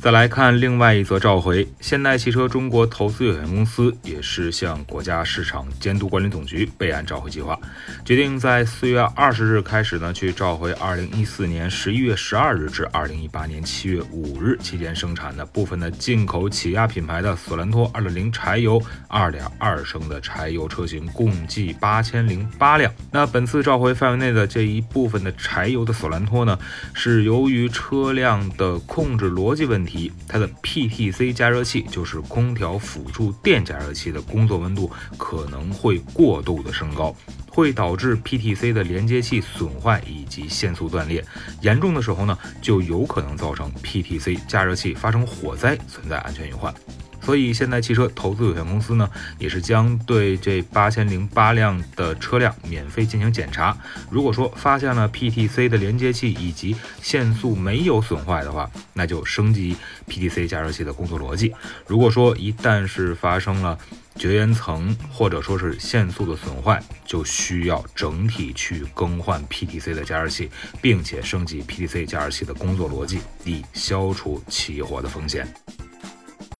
再来看另外一则召回，现代汽车中国投资有限公司也是向国家市场监督管理总局备案召回计划，决定在四月二十日开始呢，去召回二零一四年十一月十二日至二零一八年七月五日期间生产的部分的进口起亚品牌的索兰托二点零柴油二点二升的柴油车型，共计八千零八辆。那本次召回范围内的这一部分的柴油的索兰托呢，是由于车辆的控制逻辑问题。题它的 PTC 加热器就是空调辅助电加热器的工作温度可能会过度的升高，会导致 PTC 的连接器损坏以及线速断裂，严重的时候呢，就有可能造成 PTC 加热器发生火灾，存在安全隐患。所以，现代汽车投资有限公司呢，也是将对这八千零八辆的车辆免费进行检查。如果说发现了 PTC 的连接器以及限速没有损坏的话，那就升级 PTC 加热器的工作逻辑。如果说一旦是发生了绝缘层或者说是限速的损坏，就需要整体去更换 PTC 的加热器，并且升级 PTC 加热器的工作逻辑，以消除起火的风险。